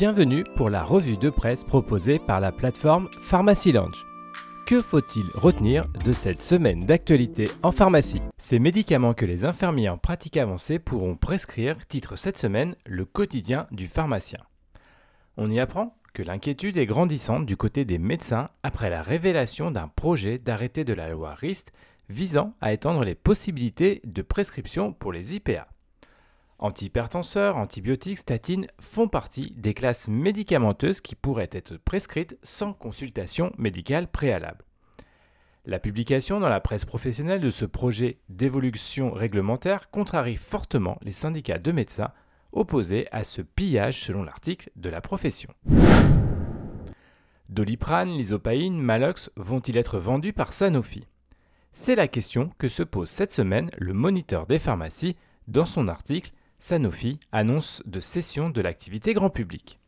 Bienvenue pour la revue de presse proposée par la plateforme Pharmacy Lounge. Que faut-il retenir de cette semaine d'actualité en pharmacie? Ces médicaments que les infirmiers en pratique avancée pourront prescrire titre cette semaine le quotidien du pharmacien. On y apprend que l'inquiétude est grandissante du côté des médecins après la révélation d'un projet d'arrêté de la loi RIST visant à étendre les possibilités de prescription pour les IPA. Antihypertenseurs, antibiotiques, statines font partie des classes médicamenteuses qui pourraient être prescrites sans consultation médicale préalable. La publication dans la presse professionnelle de ce projet d'évolution réglementaire contrarie fortement les syndicats de médecins opposés à ce pillage selon l'article de la profession. Doliprane, l'isopaïne, Malox vont-ils être vendus par Sanofi? C'est la question que se pose cette semaine le moniteur des pharmacies dans son article Sanofi annonce de cession de l'activité grand public.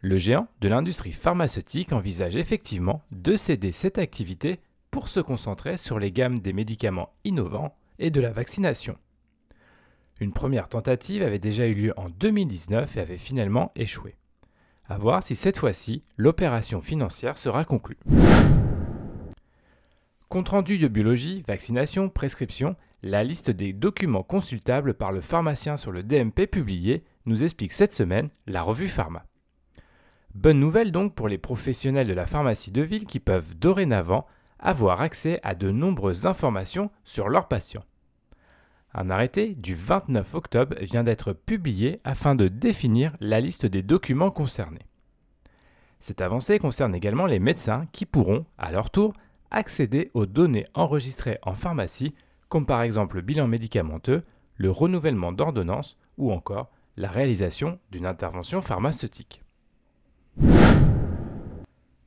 Le géant de l'industrie pharmaceutique envisage effectivement de céder cette activité pour se concentrer sur les gammes des médicaments innovants et de la vaccination. Une première tentative avait déjà eu lieu en 2019 et avait finalement échoué. A voir si cette fois-ci l'opération financière sera conclue. Compte rendu de biologie, vaccination, prescription, la liste des documents consultables par le pharmacien sur le DMP publié nous explique cette semaine la revue Pharma. Bonne nouvelle donc pour les professionnels de la pharmacie de ville qui peuvent dorénavant avoir accès à de nombreuses informations sur leurs patients. Un arrêté du 29 octobre vient d'être publié afin de définir la liste des documents concernés. Cette avancée concerne également les médecins qui pourront, à leur tour, accéder aux données enregistrées en pharmacie comme par exemple le bilan médicamenteux, le renouvellement d'ordonnances ou encore la réalisation d'une intervention pharmaceutique.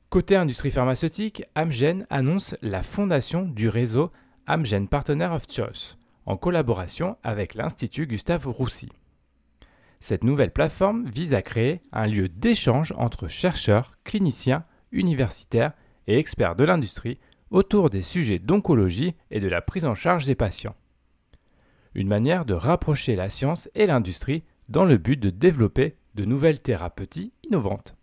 Côté industrie pharmaceutique, Amgen annonce la fondation du réseau Amgen Partner of Choice en collaboration avec l'Institut Gustave Roussy. Cette nouvelle plateforme vise à créer un lieu d'échange entre chercheurs, cliniciens, universitaires et experts de l'industrie autour des sujets d'oncologie et de la prise en charge des patients. Une manière de rapprocher la science et l'industrie dans le but de développer de nouvelles thérapeutiques innovantes.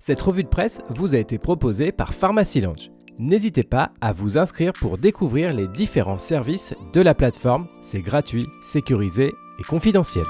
Cette revue de presse vous a été proposée par Pharmacy Lounge. N'hésitez pas à vous inscrire pour découvrir les différents services de la plateforme. C'est gratuit, sécurisé et confidentiel.